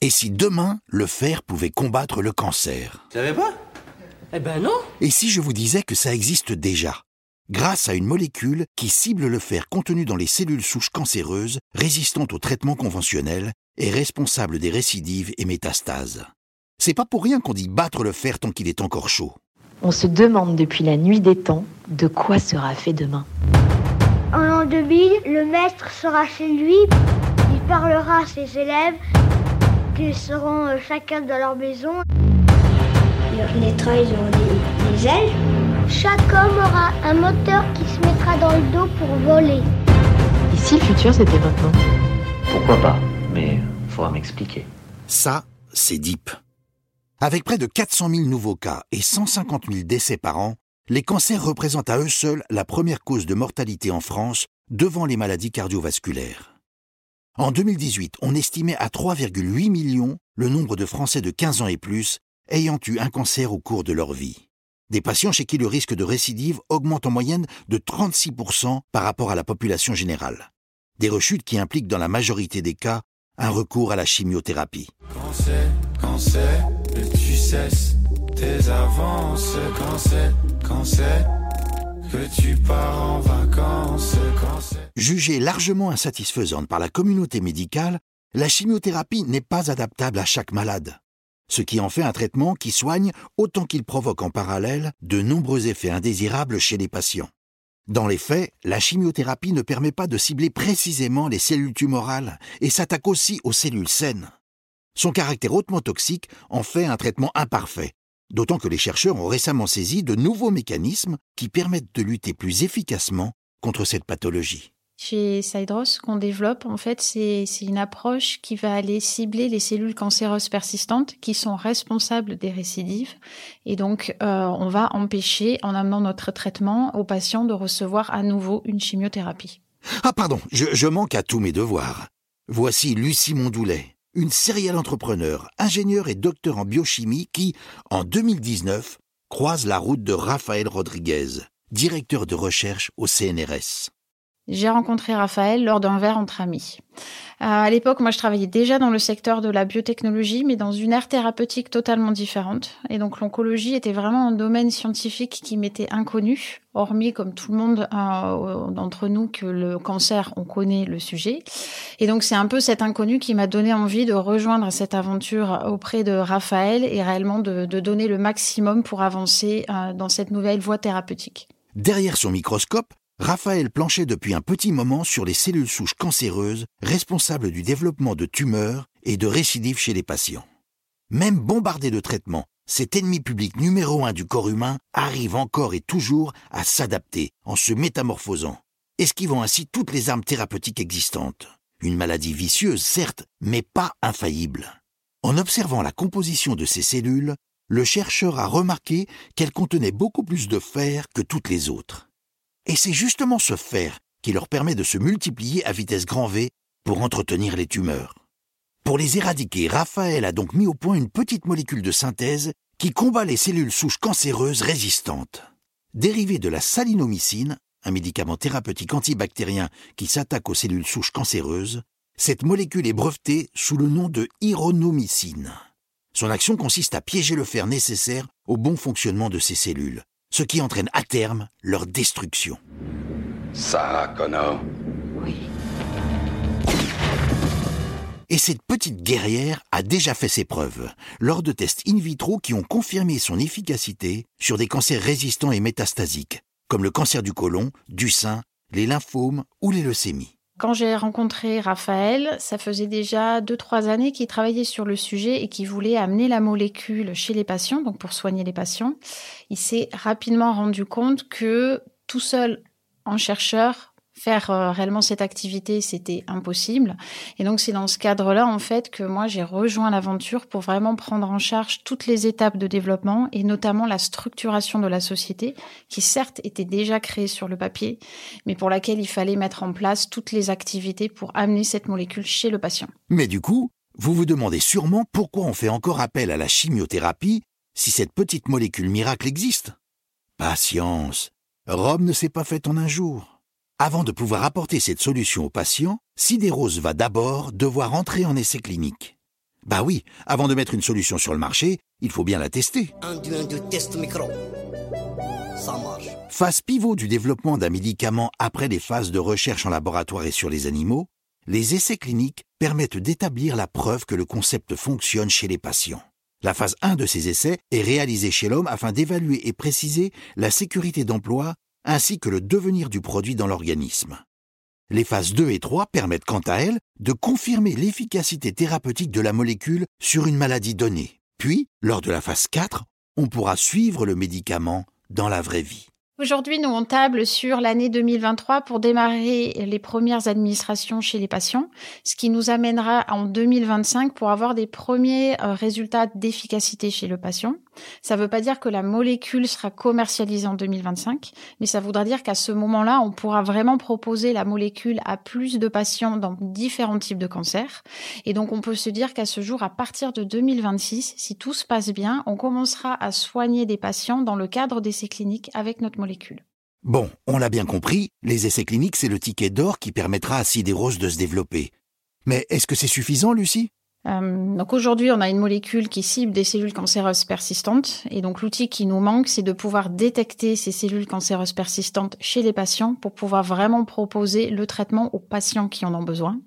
Et si demain, le fer pouvait combattre le cancer? Tu savais pas? Eh ben non Et si je vous disais que ça existe déjà? Grâce à une molécule qui cible le fer contenu dans les cellules souches cancéreuses, résistantes au traitement conventionnel et responsable des récidives et métastases. C'est pas pour rien qu'on dit battre le fer tant qu'il est encore chaud. On se demande depuis la nuit des temps de quoi sera fait demain. En l'an 2000, le maître sera chez lui, il parlera à ses élèves, qu'ils seront euh, chacun dans leur maison. Les trains, ils ont des, des ailes. Chaque homme aura un moteur qui se mettra dans le dos pour voler. Et si le futur c'était maintenant Pourquoi pas Mais faudra m'expliquer. Ça, c'est Deep. Avec près de 400 000 nouveaux cas et 150 000 décès par an, les cancers représentent à eux seuls la première cause de mortalité en France devant les maladies cardiovasculaires. En 2018, on estimait à 3,8 millions le nombre de Français de 15 ans et plus ayant eu un cancer au cours de leur vie. Des patients chez qui le risque de récidive augmente en moyenne de 36% par rapport à la population générale. Des rechutes qui impliquent dans la majorité des cas un recours à la chimiothérapie. Tu pars en vacances, quand. Jugée largement insatisfaisante par la communauté médicale, la chimiothérapie n'est pas adaptable à chaque malade, ce qui en fait un traitement qui soigne autant qu'il provoque en parallèle de nombreux effets indésirables chez les patients. Dans les faits, la chimiothérapie ne permet pas de cibler précisément les cellules tumorales et s'attaque aussi aux cellules saines. Son caractère hautement toxique en fait un traitement imparfait, d'autant que les chercheurs ont récemment saisi de nouveaux mécanismes qui permettent de lutter plus efficacement contre cette pathologie. Chez Cydros, ce qu'on développe, en fait, c'est c'est une approche qui va aller cibler les cellules cancéreuses persistantes qui sont responsables des récidives. Et donc, euh, on va empêcher, en amenant notre traitement aux patients, de recevoir à nouveau une chimiothérapie. Ah pardon, je, je manque à tous mes devoirs. Voici Lucie Mondoulet, une serial entrepreneur, ingénieure et docteur en biochimie qui, en 2019, croise la route de Raphaël Rodriguez, directeur de recherche au CNRS. J'ai rencontré Raphaël lors d'un verre entre amis. Euh, à l'époque, moi, je travaillais déjà dans le secteur de la biotechnologie, mais dans une aire thérapeutique totalement différente. Et donc, l'oncologie était vraiment un domaine scientifique qui m'était inconnu, hormis, comme tout le monde euh, d'entre nous, que le cancer, on connaît le sujet. Et donc, c'est un peu cet inconnu qui m'a donné envie de rejoindre cette aventure auprès de Raphaël et réellement de, donner le maximum pour avancer euh, dans cette nouvelle voie thérapeutique. Derrière son microscope, Raphaël planchait depuis un petit moment sur les cellules souches cancéreuses responsables du développement de tumeurs et de récidives chez les patients. Même bombardé de traitements, cet ennemi public numéro un du corps humain arrive encore et toujours à s'adapter en se métamorphosant, esquivant ainsi toutes les armes thérapeutiques existantes. Une maladie vicieuse, certes, mais pas infaillible. En observant la composition de ces cellules, le chercheur a remarqué qu'elles contenaient beaucoup plus de fer que toutes les autres. Et c'est justement ce fer qui leur permet de se multiplier à vitesse grand V pour entretenir les tumeurs. Pour les éradiquer, Raphaël a donc mis au point une petite molécule de synthèse qui combat les cellules souches cancéreuses résistantes. Dérivée de la salinomycine, un médicament thérapeutique antibactérien qui s'attaque aux cellules souches cancéreuses, cette molécule est brevetée sous le nom de ironomycine. Son action consiste à piéger le fer nécessaire au bon fonctionnement de ces cellules, ce qui entraîne à terme leur destruction. Sarah Connor. Et cette petite guerrière a déjà fait ses preuves lors de tests in vitro qui ont confirmé son efficacité sur des cancers résistants et métastasiques, comme le cancer du côlon, du sein, les lymphomes ou les leucémies. Quand j'ai rencontré Raphaël, ça faisait déjà deux trois années qu'il travaillait sur le sujet et qu'il voulait amener la molécule chez les patients, donc pour soigner les patients. Il s'est rapidement rendu compte que tout seul, en chercheur, faire euh, réellement cette activité, c'était impossible. Et donc c'est dans ce cadre-là, en fait, que moi j'ai rejoint l'aventure pour vraiment prendre en charge toutes les étapes de développement et notamment la structuration de la société, qui certes était déjà créée sur le papier, mais pour laquelle il fallait mettre en place toutes les activités pour amener cette molécule chez le patient. Mais du coup, vous vous demandez sûrement pourquoi on fait encore appel à la chimiothérapie si cette petite molécule miracle existe. Patience. Rome ne s'est pas faite en un jour. Avant de pouvoir apporter cette solution aux patients, Sidérose va d'abord devoir entrer en essai clinique. Bah oui, avant de mettre une solution sur le marché, il faut bien la tester. Un, deux, un, deux, test micro. Ça marche. Phase pivot du développement d'un médicament après les phases de recherche en laboratoire et sur les animaux, les essais cliniques permettent d'établir la preuve que le concept fonctionne chez les patients. La phase 1 de ces essais est réalisée chez l'homme afin d'évaluer et préciser la sécurité d'emploi ainsi que le devenir du produit dans l'organisme. Les phases 2 et 3 permettent quant à elles de confirmer l'efficacité thérapeutique de la molécule sur une maladie donnée. Puis, lors de la phase 4, on pourra suivre le médicament dans la vraie vie. Aujourd'hui, nous on table sur l'année 2023 pour démarrer les premières administrations chez les patients, ce qui nous amènera en 2025 pour avoir des premiers euh, résultats d'efficacité chez le patient. Ça ne veut pas dire que la molécule sera commercialisée en 2025, mais ça voudra dire qu'à ce moment-là, on pourra vraiment proposer la molécule à plus de patients dans différents types de cancers. Et donc, on peut se dire qu'à ce jour, à partir de 2026, si tout se passe bien, on commencera à soigner des patients dans le cadre d'essais cliniques avec notre molécule. Bon, on l'a bien compris, les essais cliniques, c'est le ticket d'or qui permettra à Sidérose de se développer. Mais est-ce que c'est suffisant, Lucie? Euh, donc aujourd'hui, on a une molécule qui cible des cellules cancéreuses persistantes. Et donc l'outil qui nous manque, c'est de pouvoir détecter ces cellules cancéreuses persistantes chez les patients pour pouvoir vraiment proposer le traitement aux patients qui en ont besoin.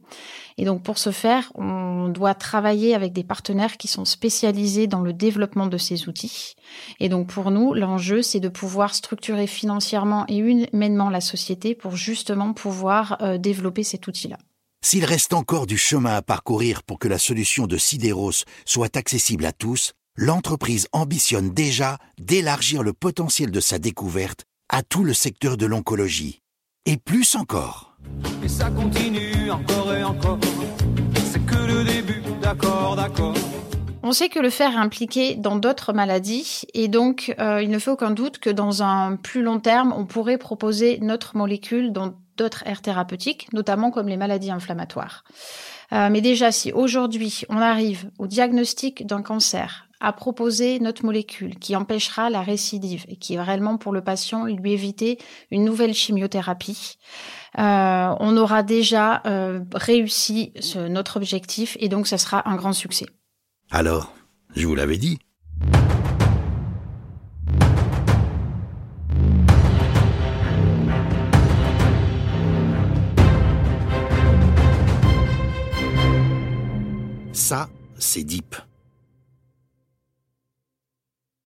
Et donc pour ce faire, on doit travailler avec des partenaires qui sont spécialisés dans le développement de ces outils. Et donc pour nous, l'enjeu, c'est de pouvoir structurer financièrement et humainement la société pour justement pouvoir euh, développer cet outil-là. S'il reste encore du chemin à parcourir pour que la solution de Sideros soit accessible à tous, l'entreprise ambitionne déjà d'élargir le potentiel de sa découverte à tout le secteur de l'oncologie. Et plus encore. Et ça continue encore et encore. C'est que le début, d'accord, d'accord. On sait que le fer est impliqué dans d'autres maladies et donc euh, il ne fait aucun doute que dans un plus long terme, on pourrait proposer notre molécule dans d'autres aires thérapeutiques, notamment comme les maladies inflammatoires. Euh, mais déjà, si aujourd'hui on arrive au diagnostic d'un cancer, à proposer notre molécule qui empêchera la récidive et qui est réellement pour le patient lui éviter une nouvelle chimiothérapie, euh, on aura déjà réussi notre objectif et donc ça sera un grand succès. Alors, je vous l'avais dit. C'est deep.